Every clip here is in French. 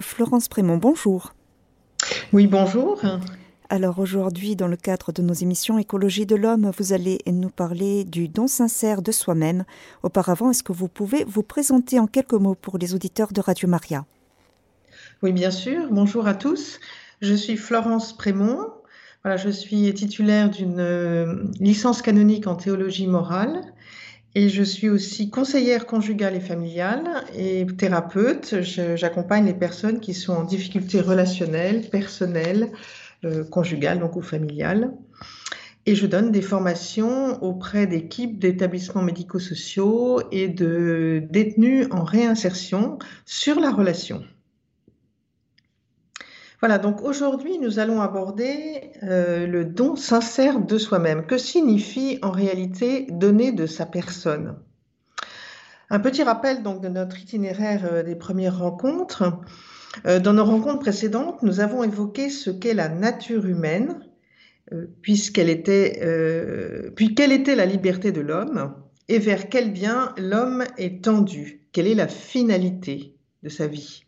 Florence Prémont, bonjour. Oui, bonjour. Alors aujourd'hui, dans le cadre de nos émissions Écologie de l'homme, vous allez nous parler du don sincère de soi-même. Auparavant, est-ce que vous pouvez vous présenter en quelques mots pour les auditeurs de Radio Maria? Oui, bien sûr. Bonjour à tous. Je suis Florence Prémont. Voilà, je suis titulaire d'une euh, licence canonique en théologie morale et je suis aussi conseillère conjugale et familiale et thérapeute. J'accompagne les personnes qui sont en difficulté relationnelle, personnelle, euh, conjugale donc ou familiale. Et je donne des formations auprès d'équipes d'établissements médico-sociaux et de détenus en réinsertion sur la relation. Voilà, donc aujourd'hui, nous allons aborder euh, le don sincère de soi-même. Que signifie en réalité donner de sa personne? Un petit rappel donc de notre itinéraire euh, des premières rencontres. Euh, dans nos rencontres précédentes, nous avons évoqué ce qu'est la nature humaine, puisqu'elle était, puis quelle était la liberté de l'homme et vers quel bien l'homme est tendu, quelle est la finalité de sa vie?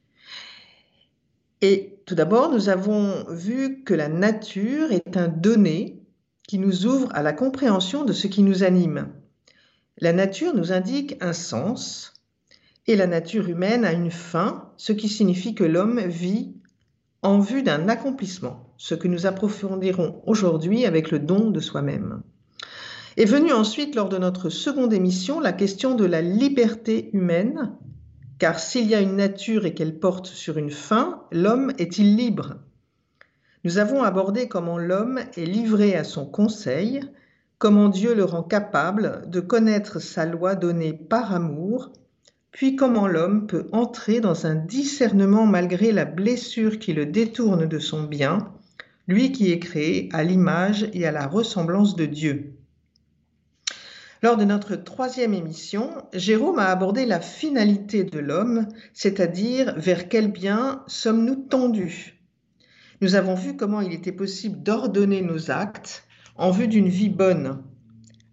Et tout d'abord, nous avons vu que la nature est un donné qui nous ouvre à la compréhension de ce qui nous anime. La nature nous indique un sens et la nature humaine a une fin, ce qui signifie que l'homme vit en vue d'un accomplissement, ce que nous approfondirons aujourd'hui avec le don de soi-même. Est venue ensuite, lors de notre seconde émission, la question de la liberté humaine car s'il y a une nature et qu'elle porte sur une fin, l'homme est-il libre? Nous avons abordé comment l'homme est livré à son conseil, comment Dieu le rend capable de connaître sa loi donnée par amour, puis comment l'homme peut entrer dans un discernement malgré la blessure qui le détourne de son bien, lui qui est créé à l'image et à la ressemblance de Dieu. Lors de notre troisième émission, Jérôme a abordé la finalité de l'homme, c'est-à-dire vers quel bien sommes-nous tendus. Nous avons vu comment il était possible d'ordonner nos actes en vue d'une vie bonne,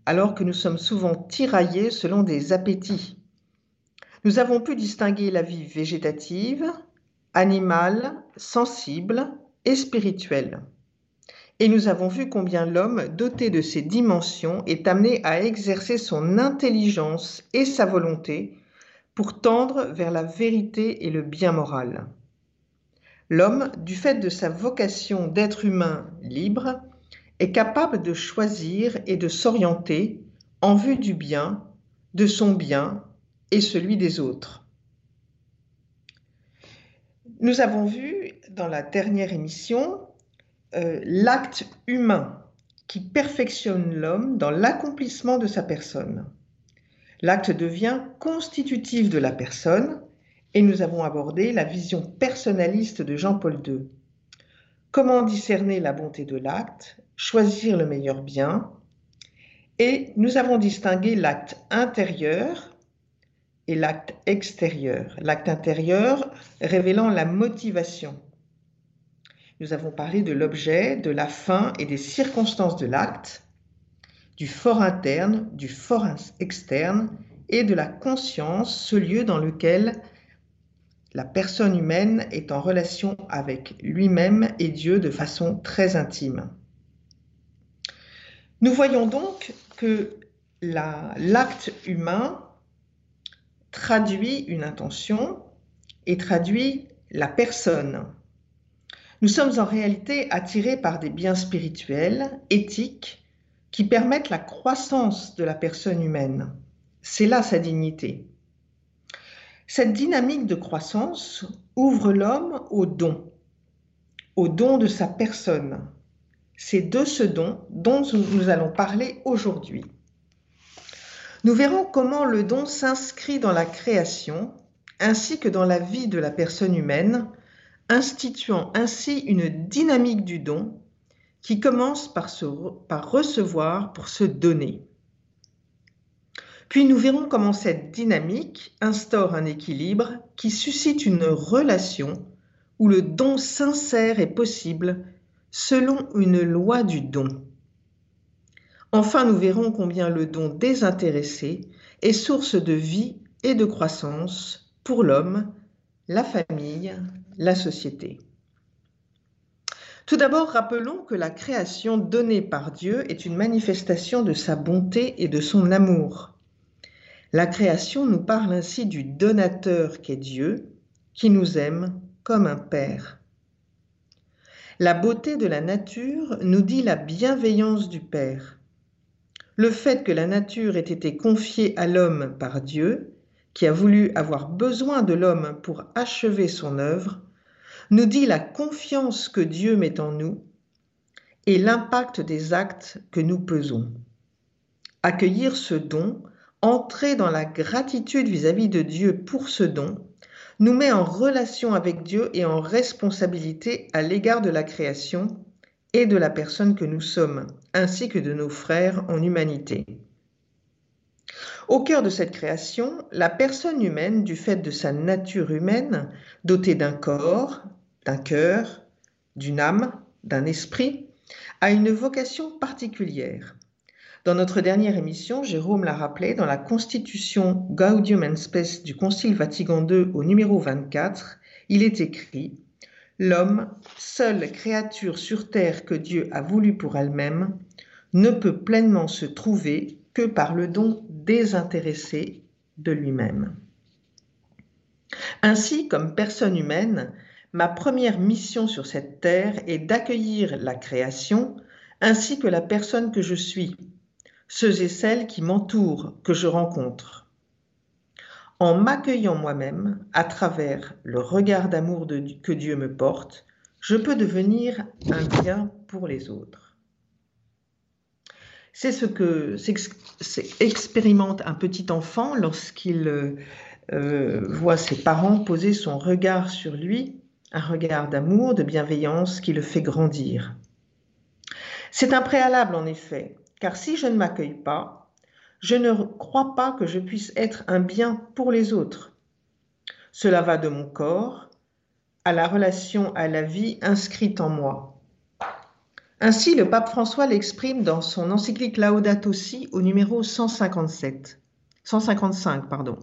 alors que nous sommes souvent tiraillés selon des appétits. Nous avons pu distinguer la vie végétative, animale, sensible et spirituelle. Et nous avons vu combien l'homme, doté de ces dimensions, est amené à exercer son intelligence et sa volonté pour tendre vers la vérité et le bien moral. L'homme, du fait de sa vocation d'être humain libre, est capable de choisir et de s'orienter en vue du bien, de son bien et celui des autres. Nous avons vu dans la dernière émission euh, l'acte humain qui perfectionne l'homme dans l'accomplissement de sa personne. L'acte devient constitutif de la personne et nous avons abordé la vision personnaliste de Jean-Paul II. Comment discerner la bonté de l'acte, choisir le meilleur bien, et nous avons distingué l'acte intérieur et l'acte extérieur. L'acte intérieur révélant la motivation, nous avons parlé de l'objet, de la fin et des circonstances de l'acte, du fort interne, du fort externe et de la conscience, ce lieu dans lequel la personne humaine est en relation avec lui-même et Dieu de façon très intime. Nous voyons donc que l'acte humain traduit une intention et traduit la personne. Nous sommes en réalité attirés par des biens spirituels, éthiques, qui permettent la croissance de la personne humaine. C'est là sa dignité. Cette dynamique de croissance ouvre l'homme au don, au don de sa personne. C'est de ce don dont nous allons parler aujourd'hui. Nous verrons comment le don s'inscrit dans la création ainsi que dans la vie de la personne humaine instituant ainsi une dynamique du don qui commence par, recevoir pour se donner. Puis nous verrons comment cette dynamique instaure un équilibre qui suscite une relation où le don sincère est possible selon une loi du don. Enfin, nous verrons combien le don désintéressé est source de vie et de croissance pour l'homme la famille, la société. Tout d'abord, rappelons que la création donnée par Dieu est une manifestation de sa bonté et de son amour. La création nous parle ainsi du donateur qu'est Dieu, qui nous aime comme un Père. La beauté de la nature nous dit la bienveillance du Père. Le fait que la nature ait été confiée à l'homme par Dieu, qui a voulu avoir besoin de l'homme pour achever son œuvre, nous dit la confiance que Dieu met en nous et l'impact des actes que nous pesons. Accueillir ce don, entrer dans la gratitude vis-à-vis de Dieu pour ce don, nous met en relation avec Dieu et en responsabilité à l'égard de la création et de la personne que nous sommes, ainsi que de nos frères en humanité. Au cœur de cette création, la personne humaine, du fait de sa nature humaine, dotée d'un corps, d'un cœur, d'une âme, d'un esprit, a une vocation particulière. Dans notre dernière émission, Jérôme l'a rappelé, dans la constitution Gaudium and Spes du Concile Vatican II au numéro 24, il est écrit L'homme, seule créature sur terre que Dieu a voulu pour elle-même, ne peut pleinement se trouver que par le don désintéressé de lui-même. Ainsi, comme personne humaine, ma première mission sur cette terre est d'accueillir la création ainsi que la personne que je suis, ceux et celles qui m'entourent, que je rencontre en m'accueillant moi-même à travers le regard d'amour que Dieu me porte, je peux devenir un bien pour les autres. C'est ce que expérimente un petit enfant lorsqu'il euh, voit ses parents poser son regard sur lui, un regard d'amour, de bienveillance qui le fait grandir. C'est un préalable en effet, car si je ne m'accueille pas, je ne crois pas que je puisse être un bien pour les autres. Cela va de mon corps à la relation à la vie inscrite en moi. Ainsi, le pape François l'exprime dans son encyclique Laudato Si au numéro 157, 155. Pardon.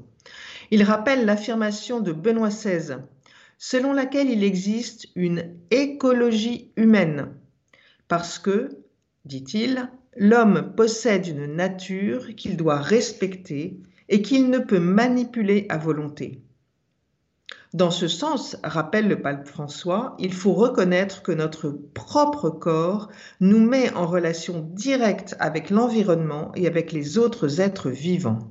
Il rappelle l'affirmation de Benoît XVI, selon laquelle il existe une écologie humaine, parce que, dit-il, l'homme possède une nature qu'il doit respecter et qu'il ne peut manipuler à volonté. Dans ce sens, rappelle le pape François, il faut reconnaître que notre propre corps nous met en relation directe avec l'environnement et avec les autres êtres vivants.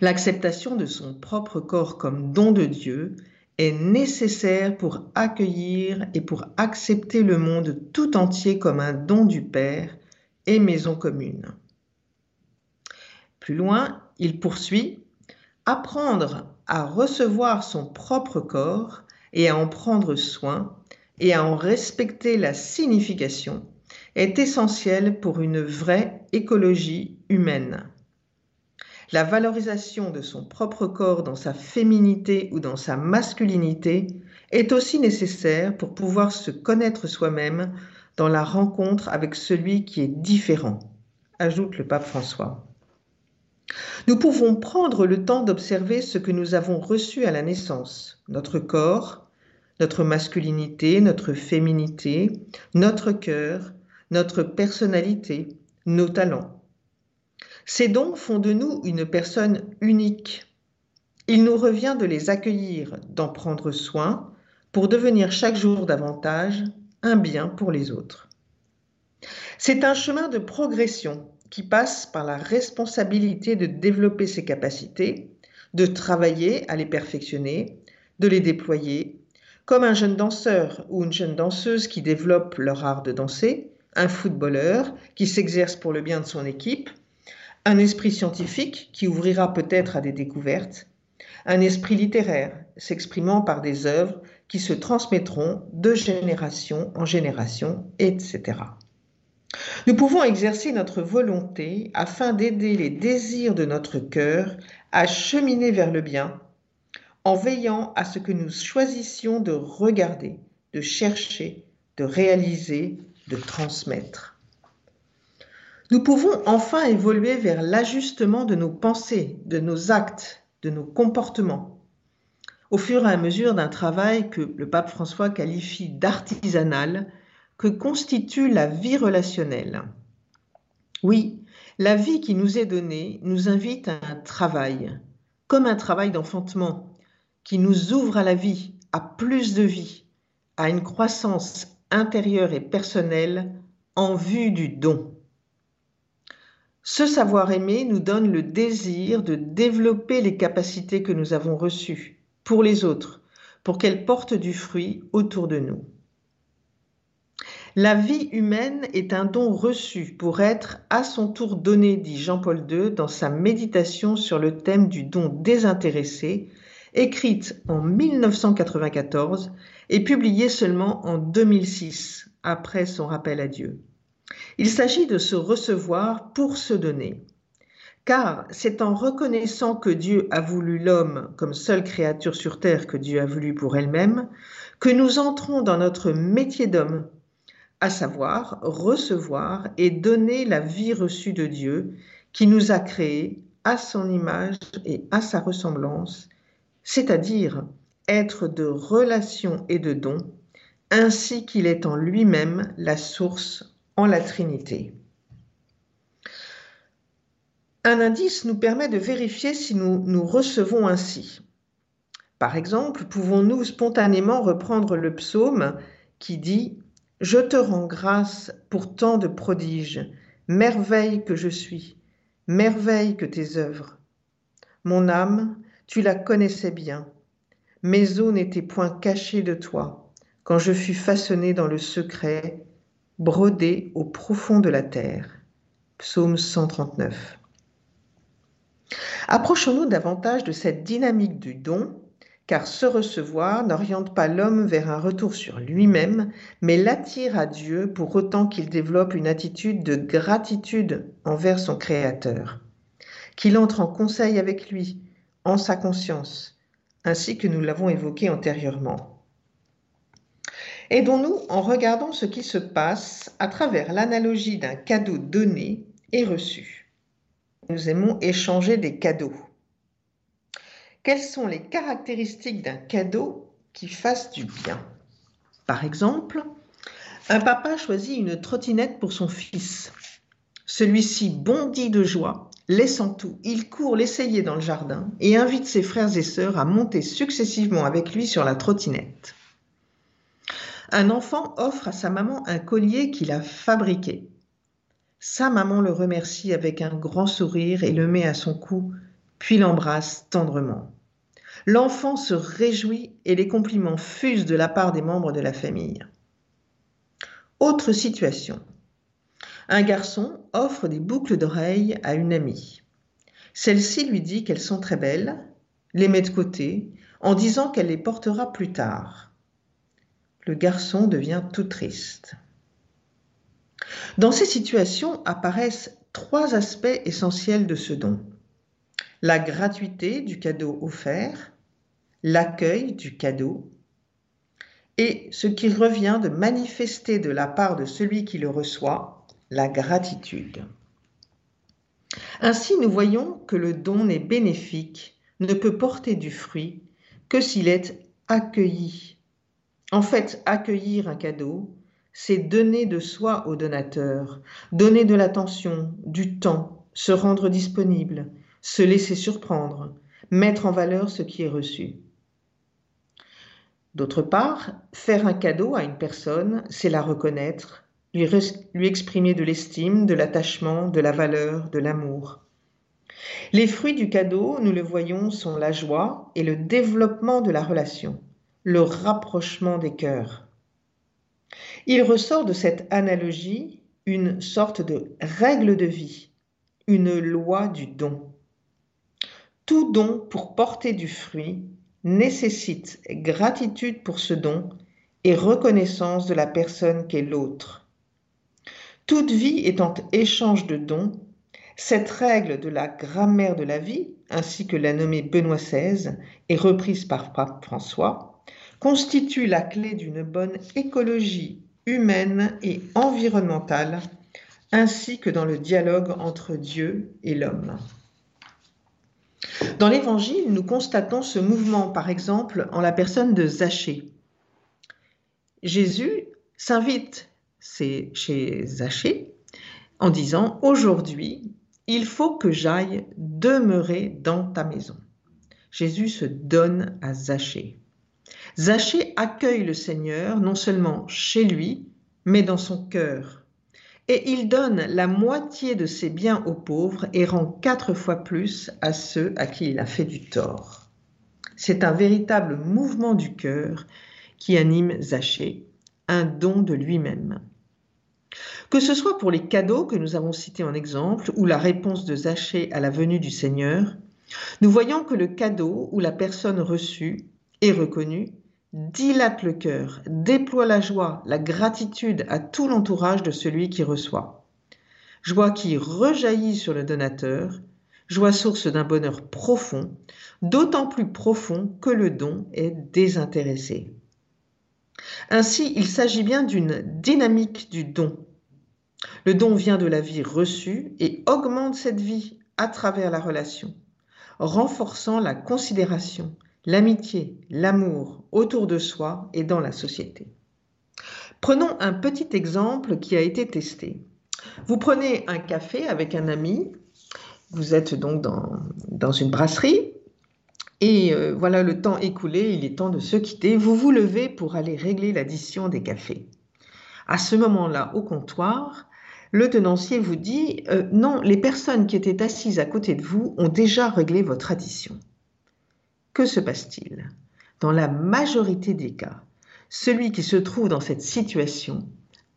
L'acceptation de son propre corps comme don de Dieu est nécessaire pour accueillir et pour accepter le monde tout entier comme un don du Père et maison commune. Plus loin, il poursuit Apprendre à recevoir son propre corps et à en prendre soin et à en respecter la signification est essentiel pour une vraie écologie humaine. La valorisation de son propre corps dans sa féminité ou dans sa masculinité est aussi nécessaire pour pouvoir se connaître soi-même dans la rencontre avec celui qui est différent, ajoute le pape François. Nous pouvons prendre le temps d'observer ce que nous avons reçu à la naissance, notre corps, notre masculinité, notre féminité, notre cœur, notre personnalité, nos talents. Ces dons font de nous une personne unique. Il nous revient de les accueillir, d'en prendre soin, pour devenir chaque jour davantage un bien pour les autres. C'est un chemin de progression qui passe par la responsabilité de développer ses capacités, de travailler à les perfectionner, de les déployer, comme un jeune danseur ou une jeune danseuse qui développe leur art de danser, un footballeur qui s'exerce pour le bien de son équipe, un esprit scientifique qui ouvrira peut-être à des découvertes, un esprit littéraire s'exprimant par des œuvres qui se transmettront de génération en génération, etc. Nous pouvons exercer notre volonté afin d'aider les désirs de notre cœur à cheminer vers le bien en veillant à ce que nous choisissions de regarder, de chercher, de réaliser, de transmettre. Nous pouvons enfin évoluer vers l'ajustement de nos pensées, de nos actes, de nos comportements. au fur et à mesure d'un travail que le pape François qualifie d'artisanal, que constitue la vie relationnelle. Oui, la vie qui nous est donnée nous invite à un travail, comme un travail d'enfantement, qui nous ouvre à la vie, à plus de vie, à une croissance intérieure et personnelle en vue du don. Ce savoir-aimer nous donne le désir de développer les capacités que nous avons reçues pour les autres, pour qu'elles portent du fruit autour de nous. La vie humaine est un don reçu pour être à son tour donné, dit Jean-Paul II dans sa méditation sur le thème du don désintéressé, écrite en 1994 et publiée seulement en 2006, après son rappel à Dieu. Il s'agit de se recevoir pour se donner. Car c'est en reconnaissant que Dieu a voulu l'homme comme seule créature sur terre que Dieu a voulu pour elle-même, que nous entrons dans notre métier d'homme, à savoir recevoir et donner la vie reçue de Dieu qui nous a créés à son image et à sa ressemblance, c'est-à-dire être de relation et de don, ainsi qu'il est en lui-même la source en la Trinité. Un indice nous permet de vérifier si nous nous recevons ainsi. Par exemple, pouvons-nous spontanément reprendre le psaume qui dit ⁇ Je te rends grâce pour tant de prodiges, merveille que je suis, merveille que tes œuvres. Mon âme, tu la connaissais bien, mes os n'étaient point cachés de toi, quand je fus façonné dans le secret, brodé au profond de la terre. Psaume 139. Approchons-nous davantage de cette dynamique du don, car ce recevoir n'oriente pas l'homme vers un retour sur lui-même, mais l'attire à Dieu pour autant qu'il développe une attitude de gratitude envers son Créateur, qu'il entre en conseil avec lui, en sa conscience, ainsi que nous l'avons évoqué antérieurement. Aidons-nous en regardant ce qui se passe à travers l'analogie d'un cadeau donné et reçu. Nous aimons échanger des cadeaux. Quelles sont les caractéristiques d'un cadeau qui fasse du bien? Par exemple, un papa choisit une trottinette pour son fils. Celui-ci bondit de joie, laissant tout. Il court l'essayer dans le jardin et invite ses frères et sœurs à monter successivement avec lui sur la trottinette. Un enfant offre à sa maman un collier qu'il a fabriqué. Sa maman le remercie avec un grand sourire et le met à son cou, puis l'embrasse tendrement. L'enfant se réjouit et les compliments fusent de la part des membres de la famille. Autre situation. Un garçon offre des boucles d'oreilles à une amie. Celle-ci lui dit qu'elles sont très belles, les met de côté, en disant qu'elle les portera plus tard le garçon devient tout triste. Dans ces situations apparaissent trois aspects essentiels de ce don. La gratuité du cadeau offert, l'accueil du cadeau et ce qui revient de manifester de la part de celui qui le reçoit, la gratitude. Ainsi, nous voyons que le don n'est bénéfique, ne peut porter du fruit que s'il est accueilli en fait, accueillir un cadeau, c'est donner de soi au donateur, donner de l'attention, du temps, se rendre disponible, se laisser surprendre, mettre en valeur ce qui est reçu. D'autre part, faire un cadeau à une personne, c'est la reconnaître, lui, exprimer de l'estime, de l'attachement, de la valeur, de l'amour. Les fruits du cadeau, nous le voyons, sont la joie et le développement de la relation le rapprochement des cœurs. Il ressort de cette analogie une sorte de règle de vie, une loi du don. Tout don pour porter du fruit nécessite gratitude pour ce don et reconnaissance de la personne qu'est l'autre. Toute vie étant échange de dons, cette règle de la grammaire de la vie, ainsi que l'a nommée Benoît XVI, est reprise par Pape François, constitue la clé d'une bonne écologie humaine et environnementale, ainsi que dans le dialogue entre Dieu et l'homme. Dans l'Évangile, nous constatons ce mouvement, par exemple, en la personne de Zachée. Jésus s'invite chez Zachée en disant Aujourd'hui, il faut que j'aille demeurer dans ta maison. Jésus se donne à Zachée. Zachée accueille le Seigneur non seulement chez lui, mais dans son cœur. Et il donne la moitié de ses biens aux pauvres et rend quatre fois plus à ceux à qui il a fait du tort. C'est un véritable mouvement du cœur qui anime Zachée, un don de lui-même. Que ce soit pour les cadeaux que nous avons cités en exemple ou la réponse de Zachée à la venue du Seigneur, nous voyons que le cadeau ou la personne reçue est reconnue dilate le cœur, déploie la joie, la gratitude à tout l'entourage de celui qui reçoit. Joie qui rejaillit sur le donateur, joie source d'un bonheur profond, d'autant plus profond que le don est désintéressé. Ainsi, il s'agit bien d'une dynamique du don. Le don vient de la vie reçue et augmente cette vie à travers la relation, renforçant la considération, l'amitié, l'amour autour de soi et dans la société. Prenons un petit exemple qui a été testé. Vous prenez un café avec un ami, vous êtes donc dans, une brasserie, et euh, voilà le temps écoulé, il est temps de se quitter. Vous vous levez pour aller régler l'addition des cafés. À ce moment-là, au comptoir, le tenancier vous dit euh, non, les personnes qui étaient assises à côté de vous ont déjà réglé votre addition. Que se passe-t-il? Dans la majorité des cas, celui qui se trouve dans cette situation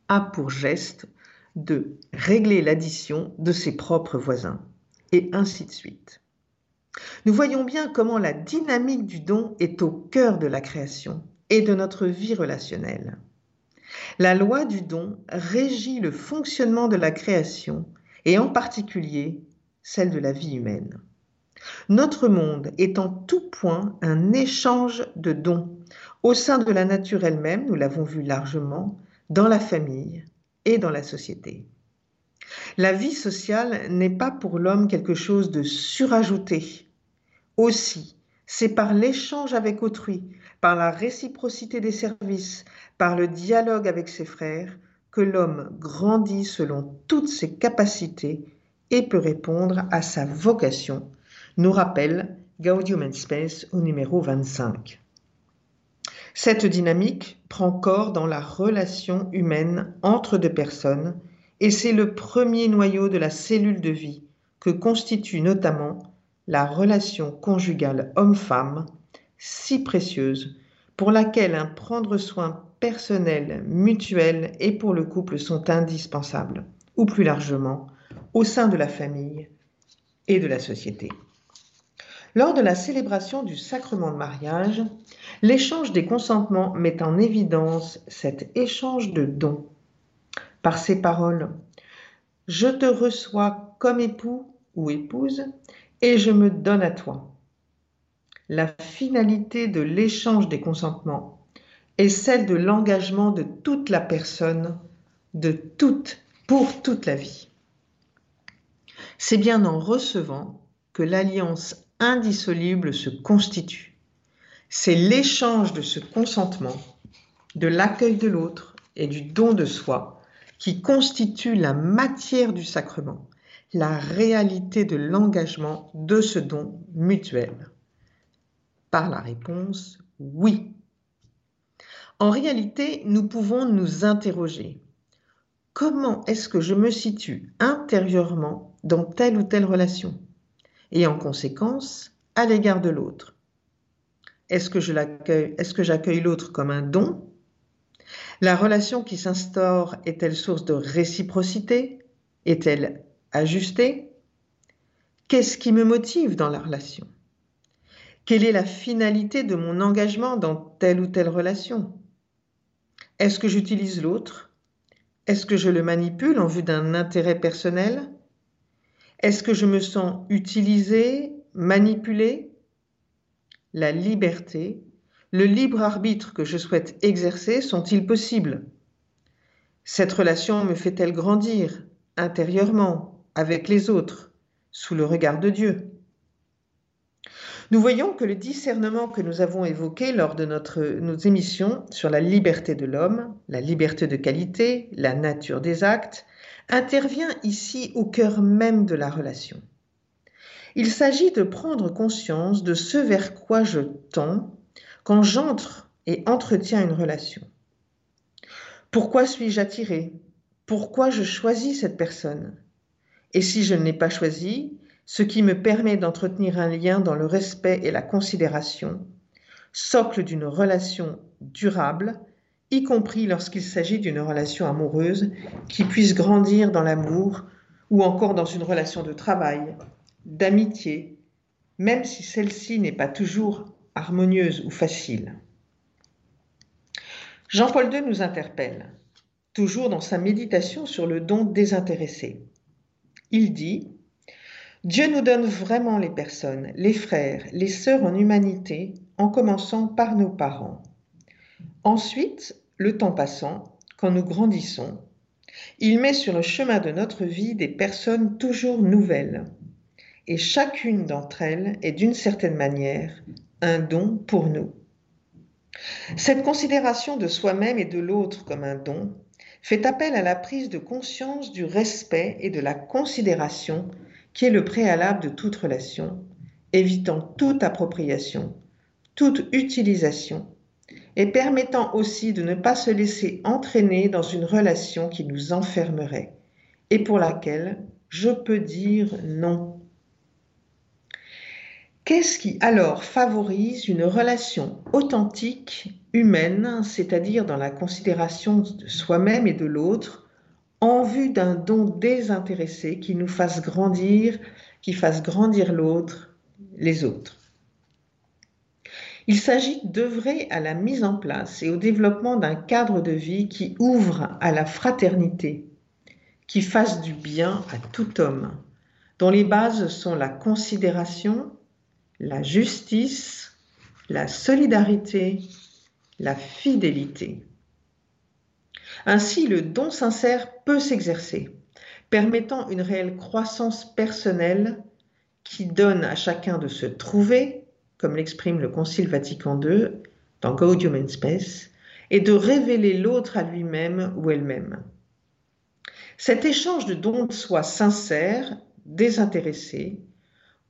a pour geste de régler l'addition de ses propres voisins, et ainsi de suite. Nous voyons bien comment la dynamique du don est au cœur de la création et de notre vie relationnelle. La loi du don régit le fonctionnement de la création et en particulier celle de la vie humaine. Notre monde est en tout point un échange de dons au sein de la nature elle-même, nous l'avons vu largement, dans la famille et dans la société. La vie sociale n'est pas pour l'homme quelque chose de surajouté. Aussi, c'est par l'échange avec autrui, par la réciprocité des services, par le dialogue avec ses frères, que l'homme grandit selon toutes ses capacités et peut répondre à sa vocation nous rappelle Gaudium and Space au numéro 25. Cette dynamique prend corps dans la relation humaine entre deux personnes et c'est le premier noyau de la cellule de vie que constitue notamment la relation conjugale homme-femme, si précieuse, pour laquelle un prendre soin personnel, mutuel et pour le couple sont indispensables, ou plus largement, au sein de la famille et de la société. Lors de la célébration du sacrement de mariage, l'échange des consentements met en évidence cet échange de dons. Par ces paroles, je te reçois comme époux ou épouse et je me donne à toi. La finalité de l'échange des consentements est celle de l'engagement de toute la personne, de toute, pour toute la vie. C'est bien en recevant que l'alliance indissoluble se constitue. C'est l'échange de ce consentement, de l'accueil de l'autre et du don de soi qui constitue la matière du sacrement, la réalité de l'engagement de ce don mutuel. Par la réponse oui. En réalité, nous pouvons nous interroger. Comment est-ce que je me situe intérieurement dans telle ou telle relation? Et en conséquence à l'égard de l'autre. Est-ce que j'accueille l'autre comme un don? La relation qui s'instaure est-elle source de réciprocité? Est-elle ajustée? Qu'est-ce qui me motive dans la relation? Quelle est la finalité de mon engagement dans telle ou telle relation? Est-ce que j'utilise l'autre? Est-ce que je le manipule en vue d'un intérêt personnel? Est-ce que je me sens utilisé, manipulé La liberté, le libre arbitre que je souhaite exercer sont-ils possibles? Cette relation me fait-elle grandir intérieurement, avec les autres, sous le regard de Dieu? Nous voyons que le discernement que nous avons évoqué lors de nos émissions sur la liberté de l'homme, la liberté de qualité, la nature des actes, intervient ici au cœur même de la relation. Il s'agit de prendre conscience de ce vers quoi je tends quand j'entre et entretiens une relation. Pourquoi suis-je attiré? Pourquoi je choisis cette personne? Et si je ne l'ai pas choisie, ce qui me permet d'entretenir un lien dans le respect et la considération, socle d'une relation durable, y compris lorsqu'il s'agit d'une relation amoureuse qui puisse grandir dans l'amour ou encore dans une relation de travail, d'amitié, même si celle-ci n'est pas toujours harmonieuse ou facile. Jean-Paul II nous interpelle, toujours dans sa méditation sur le don désintéressé. Il dit Dieu nous donne vraiment les personnes, les frères, les sœurs en humanité, en commençant par nos parents. Ensuite, le temps passant, quand nous grandissons, il met sur le chemin de notre vie des personnes toujours nouvelles, et chacune d'entre elles est d'une certaine manière un don pour nous. Cette considération de soi-même et de l'autre comme un don fait appel à la prise de conscience du respect et de la considération qui est le préalable de toute relation, évitant toute appropriation, toute utilisation, et permettant aussi de ne pas se laisser entraîner dans une relation qui nous enfermerait, et pour laquelle je peux dire non. Qu'est-ce qui alors favorise une relation authentique, humaine, c'est-à-dire dans la considération de soi-même et de l'autre, en vue d'un don désintéressé qui nous fasse grandir, qui fasse grandir l'autre, les autres? Il s'agit d'œuvrer à la mise en place et au développement d'un cadre de vie qui ouvre à la fraternité, qui fasse du bien à tout homme, dont les bases sont la considération, la justice, la solidarité, la fidélité. Ainsi, le don sincère peut s'exercer, permettant une réelle croissance personnelle qui donne à chacun de se trouver, comme l'exprime le Concile Vatican II dans Gaudium in Spes, et de révéler l'autre à lui-même ou elle-même. Cet échange de dons de soi sincère, désintéressé,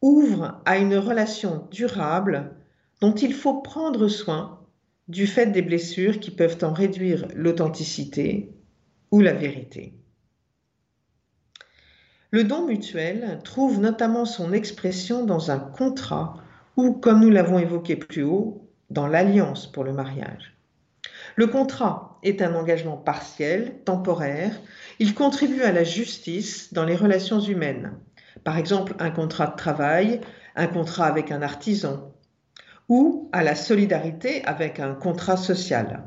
ouvre à une relation durable dont il faut prendre soin du fait des blessures qui peuvent en réduire l'authenticité ou la vérité. Le don mutuel trouve notamment son expression dans un contrat ou, comme nous l'avons évoqué plus haut, dans l'alliance pour le mariage. Le contrat est un engagement partiel, temporaire. Il contribue à la justice dans les relations humaines. Par exemple, un contrat de travail, un contrat avec un artisan, ou à la solidarité avec un contrat social.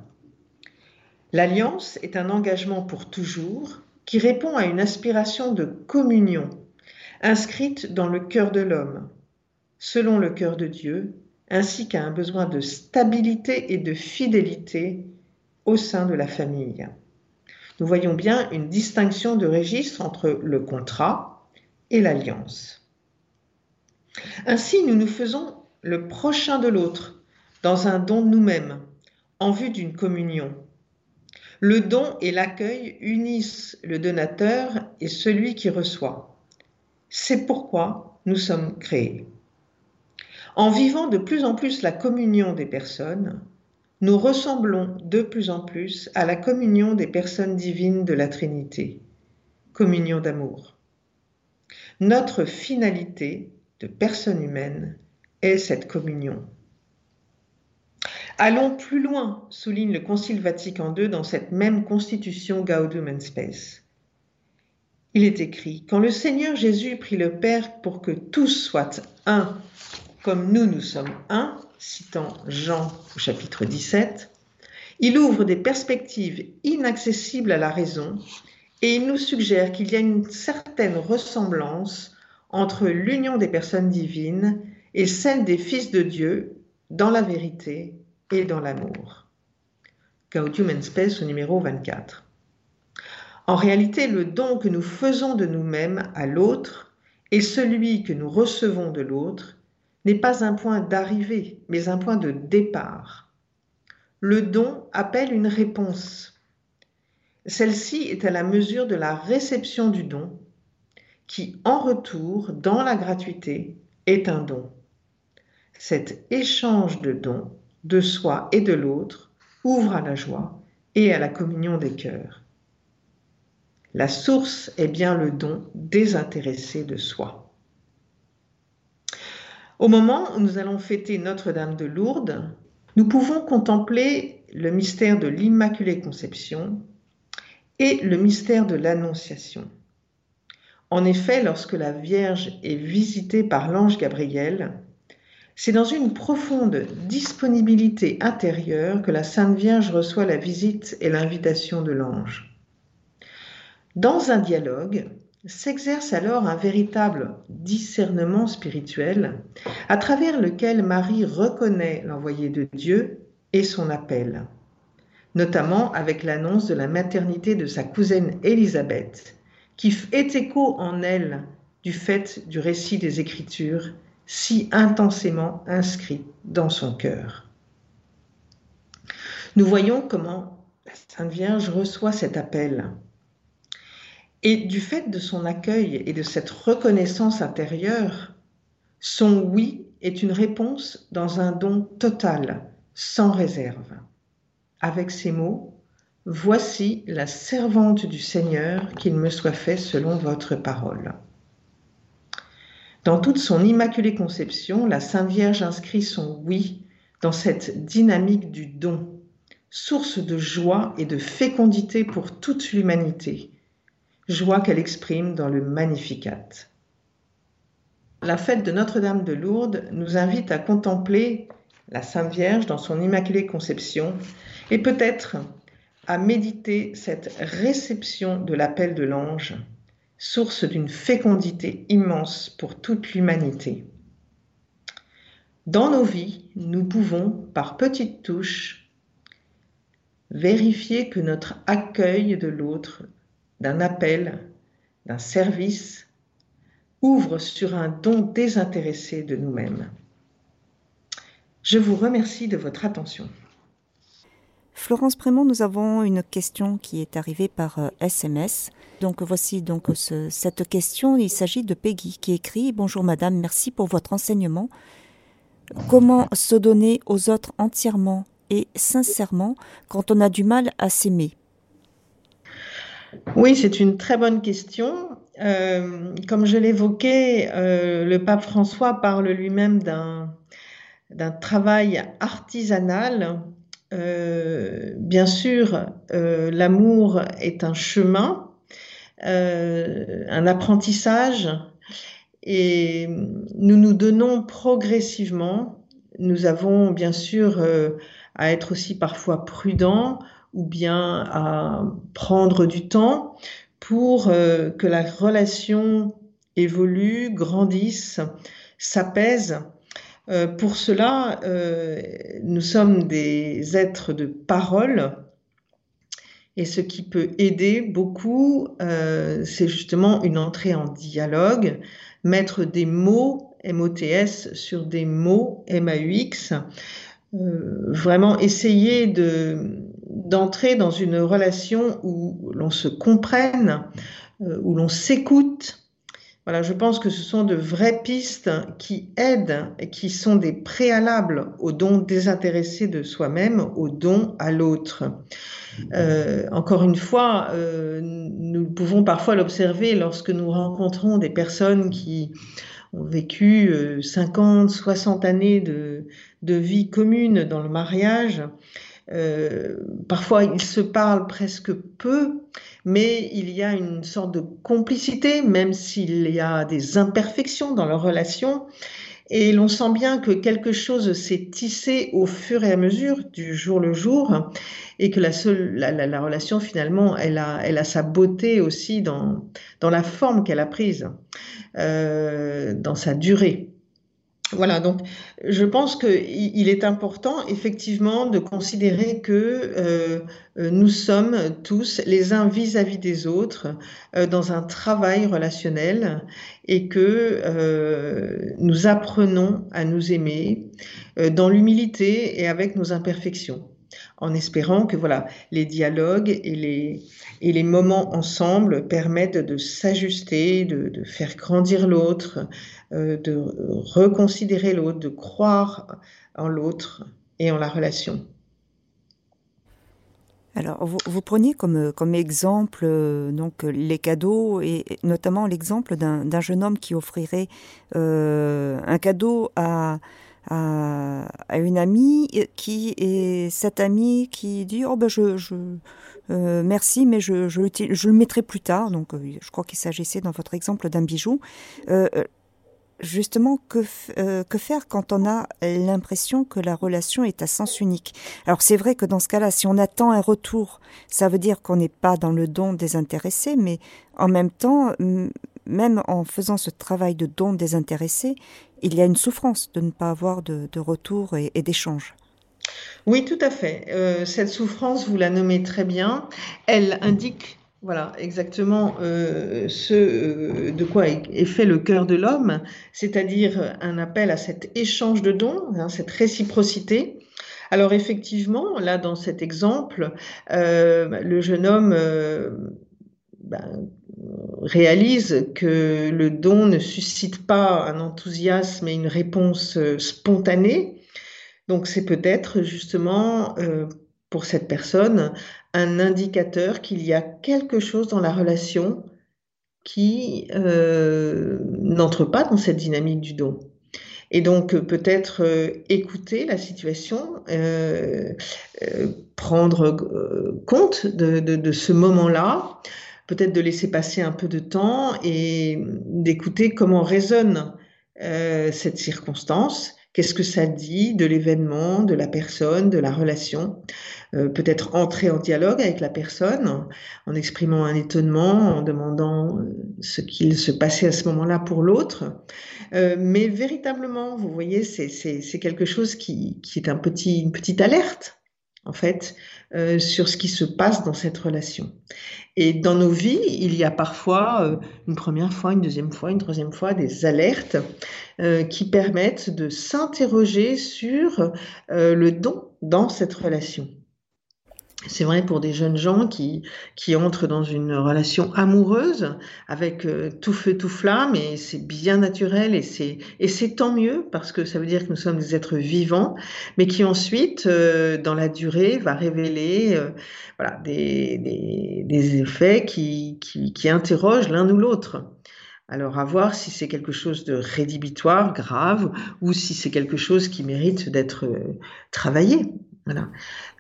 L'alliance est un engagement pour toujours qui répond à une aspiration de communion inscrite dans le cœur de l'homme, selon le cœur de Dieu, ainsi qu'à un besoin de stabilité et de fidélité au sein de la famille. Nous voyons bien une distinction de registre entre le contrat et l'alliance. Ainsi, nous nous faisons le prochain de l'autre dans un don de nous-mêmes en vue d'une communion. Le don et l'accueil unissent le donateur et celui qui reçoit. C'est pourquoi nous sommes créés. En vivant de plus en plus la communion des personnes, nous ressemblons de plus en plus à la communion des personnes divines de la Trinité, communion d'amour. Notre finalité de personne humaine est cette communion. Allons plus loin, souligne le Concile Vatican II dans cette même constitution Gaudium et Spes. Il est écrit Quand le Seigneur Jésus prit le Père pour que tous soient un, comme nous nous sommes un, citant Jean au chapitre 17, il ouvre des perspectives inaccessibles à la raison et il nous suggère qu'il y a une certaine ressemblance entre l'union des personnes divines et celle des fils de Dieu dans la vérité et dans l'amour. Gaudium et Spes au numéro 24. En réalité, le don que nous faisons de nous-mêmes à l'autre et celui que nous recevons de l'autre n'est pas un point d'arrivée, mais un point de départ. Le don appelle une réponse. Celle-ci est à la mesure de la réception du don, qui en retour, dans la gratuité, est un don. Cet échange de dons de soi et de l'autre ouvre à la joie et à la communion des cœurs. La source est bien le don désintéressé de soi. Au moment où nous allons fêter Notre-Dame de Lourdes, nous pouvons contempler le mystère de l'Immaculée Conception et le mystère de l'Annonciation. En effet, lorsque la Vierge est visitée par l'ange Gabriel, c'est dans une profonde disponibilité intérieure que la Sainte Vierge reçoit la visite et l'invitation de l'ange. Dans un dialogue, s'exerce alors un véritable discernement spirituel à travers lequel Marie reconnaît l'envoyé de Dieu et son appel, notamment avec l'annonce de la maternité de sa cousine Élisabeth, qui est écho en elle du fait du récit des Écritures si intensément inscrit dans son cœur. Nous voyons comment la Sainte Vierge reçoit cet appel et du fait de son accueil et de cette reconnaissance intérieure, son oui est une réponse dans un don total, sans réserve. Avec ces mots, Voici la servante du Seigneur, qu'il me soit fait selon votre parole. Dans toute son immaculée conception, la Sainte Vierge inscrit son oui dans cette dynamique du don, source de joie et de fécondité pour toute l'humanité, joie qu'elle exprime dans le Magnificat. La fête de Notre-Dame de Lourdes nous invite à contempler la Sainte Vierge dans son Immaculée Conception et peut-être à méditer cette réception de l'appel de l'ange, source d'une fécondité immense pour toute l'humanité. Dans nos vies, nous pouvons, par petites touches, vérifier que notre accueil de l'autre d'un appel, d'un service, ouvre sur un don désintéressé de nous-mêmes. Je vous remercie de votre attention. Florence Prémont, nous avons une question qui est arrivée par SMS. Euh, donc voici donc cette question. Il s'agit de Peggy qui écrit Bonjour madame, merci pour votre enseignement. Comment se donner aux autres entièrement et sincèrement quand on a du mal à s'aimer? Oui, c'est une très bonne question. Euh, comme je l'évoquais, euh, le pape François parle lui-même d'un, travail artisanal. Euh, bien sûr, l'amour est un chemin, un apprentissage, et nous nous donnons progressivement. Nous avons bien sûr à être aussi parfois prudents ou bien à prendre du temps pour euh, que la relation évolue, grandisse, s'apaise. Euh, pour cela, euh, nous sommes des êtres de parole et ce qui peut aider beaucoup, c'est justement une entrée en dialogue, mettre des mots MOTS sur des mots MAUX, vraiment essayer de d'entrer dans une relation où l'on se comprenne, euh, où l'on s'écoute. Voilà, je pense que ce sont de vraies pistes qui aident et qui sont des préalables au don désintéressé de soi-même, au don à l'autre. Euh, encore une fois, euh, nous pouvons parfois l'observer lorsque nous rencontrons des personnes qui ont vécu 50, 60 années de, de vie commune dans le mariage euh, parfois, ils se parlent presque peu, mais il y a une sorte de complicité, même s'il y a des imperfections dans leur relation. Et l'on sent bien que quelque chose s'est tissé au fur et à mesure, du jour le jour, et que la, seule, la, relation, finalement, elle a, elle a sa beauté aussi dans, dans la forme qu'elle a prise, euh, dans sa durée. Voilà, donc je pense qu'il est important effectivement de considérer que euh, euh, nous sommes tous les uns vis-à-vis des autres euh, dans un travail relationnel et que nous apprenons à nous aimer dans l'humilité et avec nos imperfections en espérant que voilà, les dialogues et les, et les moments ensemble permettent de s'ajuster, de, faire grandir l'autre, euh, de reconsidérer l'autre, de croire en l'autre et en la relation. Alors, vous, vous preniez comme, comme exemple euh, donc les cadeaux et notamment l'exemple d'un jeune homme qui offrirait euh, un cadeau à, à, une amie qui est cette amie qui dit oh ben je, je euh, merci mais je, je, je, le mettrai plus tard. Donc euh, je crois qu'il s'agissait dans votre exemple d'un bijou. Euh, justement que, que faire quand on a l'impression que la relation est à sens unique? Alors c'est vrai que dans ce cas-là, si on attend un retour, ça veut dire qu'on n'est pas dans le don désintéressé, mais en même temps, même en faisant ce travail de don désintéressé, il y a une souffrance de ne pas avoir de, retour et, d'échange. Oui, tout à fait. Euh, cette souffrance, vous la nommez très bien. Elle indique voilà, exactement euh, ce euh, de quoi est, fait le cœur de l'homme, c'est-à-dire un appel à cet échange de dons, hein, cette réciprocité. Alors effectivement, là dans cet exemple, le jeune homme ben, réalise que le don ne suscite pas un enthousiasme et une réponse euh, spontanée. Donc c'est peut-être justement euh, pour cette personne un indicateur qu'il y a quelque chose dans la relation qui euh, n'entre pas dans cette dynamique du don. Et donc peut-être écouter la situation, prendre compte de ce moment-là, peut-être de laisser passer un peu de temps et d'écouter comment résonne euh, cette circonstance, qu'est-ce que ça dit de l'événement, de la personne, de la relation? Euh, peut-être entrer en dialogue avec la personne en exprimant un étonnement, en demandant euh, ce qu'il se passait à ce moment-là pour l'autre. mais véritablement, vous voyez, c'est quelque chose qui, qui, est un petit, une petite alerte en fait, euh, sur ce qui se passe dans cette relation. Et dans nos vies, il y a parfois euh, une première fois, une deuxième fois, une troisième fois des alertes euh, qui permettent de s'interroger sur le don dans cette relation. C'est vrai pour des jeunes gens qui, qui entrent dans une relation amoureuse avec euh, tout feu, tout flamme, et c'est bien naturel, et c'est, et c'est tant mieux, parce que ça veut dire que nous sommes des êtres vivants, mais qui ensuite, euh, dans la durée, va révéler euh, voilà, des, des, des, effets qui, qui, qui interrogent l'un ou l'autre. Alors à voir si c'est quelque chose de rédhibitoire, grave, ou si c'est quelque chose qui mérite d'être travaillé.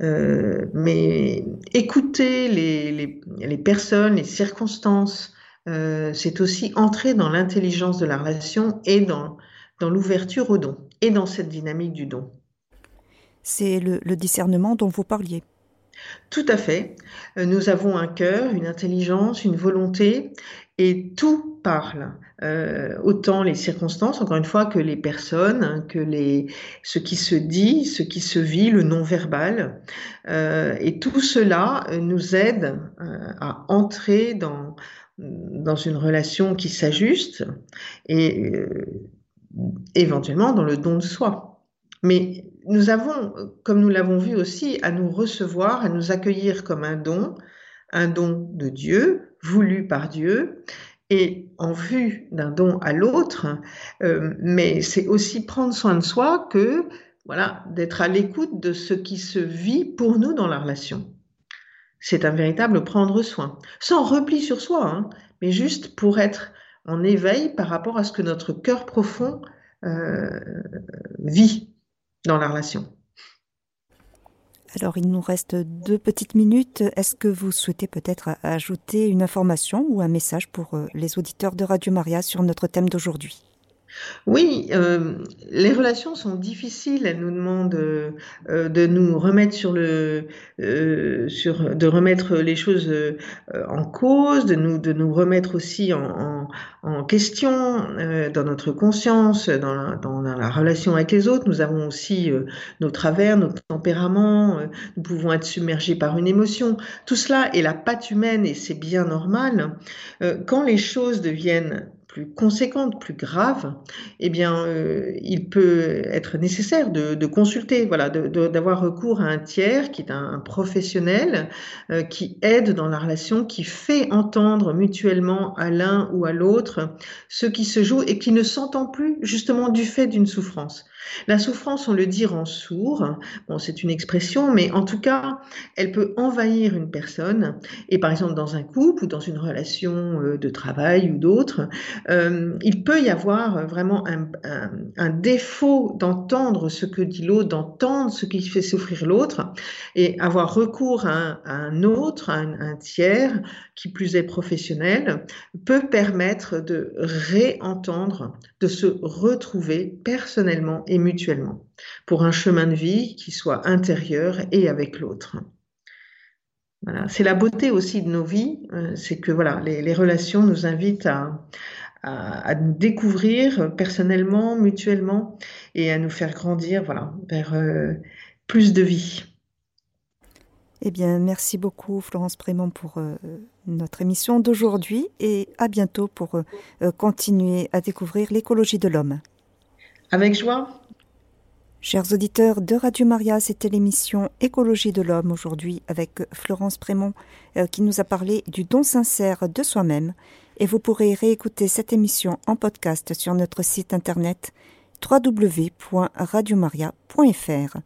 Euh, mais écouter les, personnes, les circonstances, euh, c'est aussi entrer dans l'intelligence de la relation et dans, l'ouverture au don, et dans cette dynamique du don. C'est le discernement dont vous parliez. Tout à fait. Euh, nous avons un cœur, une intelligence, une volonté, et tout parle. Euh, autant les circonstances, encore une fois, que les personnes, hein, que les, ce qui se dit, ce qui se vit, le non-verbal. Euh, et tout cela nous aide à entrer dans, dans une relation qui s'ajuste et éventuellement dans le don de soi. Mais nous avons, comme nous l'avons vu aussi, à nous recevoir, à nous accueillir comme un don, un don de Dieu, voulu par Dieu, et en vue d'un don à l'autre, euh, mais c'est aussi prendre soin de soi que voilà d'être à l'écoute de ce qui se vit pour nous dans la relation. C'est un véritable prendre soin, sans repli sur soi, hein, mais juste pour être en éveil par rapport à ce que notre cœur profond euh, vit dans la relation. Alors, il nous reste deux petites minutes. Est-ce que vous souhaitez peut-être ajouter une information ou un message pour euh, les auditeurs de Radio Maria sur notre thème d'aujourd'hui? Oui, euh, les relations sont difficiles. Elles nous demandent euh, euh, de nous remettre sur le, sur, de remettre les choses en cause, de nous, de nous remettre aussi en, en, question dans notre conscience, dans la, dans la, relation avec les autres. Nous avons aussi nos travers, nos tempéraments. nous pouvons être submergés par une émotion. Tout cela est la patte humaine et c'est bien normal. quand les choses deviennent plus conséquente, plus grave, eh bien, euh, il peut être nécessaire de, consulter, voilà, d'avoir recours à un tiers qui est un, professionnel euh, qui aide dans la relation, qui fait entendre mutuellement à l'un ou à l'autre ce qui se joue et qui ne s'entend plus justement du fait d'une souffrance. La souffrance, on le dit, rend sourd. Bon, c'est une expression, mais en tout cas, elle peut envahir une personne. Et par exemple, dans un couple ou dans une relation euh, de travail ou d'autre, euh, il peut y avoir vraiment un, défaut d'entendre ce que dit l'autre, d'entendre ce qui fait souffrir l'autre, et avoir recours à un, autre, à un, tiers, qui plus est professionnel, peut permettre de réentendre, de se retrouver personnellement mutuellement, pour un chemin de vie qui soit intérieur et avec l'autre. C'est la beauté aussi de nos vies, euh, c'est que voilà, les, relations nous invitent à, à, nous découvrir personnellement, mutuellement, et à nous faire grandir voilà, vers euh, plus de vie. Eh bien, merci beaucoup Florence Prémont pour euh, notre émission d'aujourd'hui et à bientôt pour continuer à découvrir l'écologie de l'homme. Avec joie. Chers auditeurs de Radio Maria, c'était l'émission Écologie de l'homme aujourd'hui avec Florence Prémont euh, qui nous a parlé du don sincère de soi-même et vous pourrez réécouter cette émission en podcast sur notre site internet www.radiomaria.fr.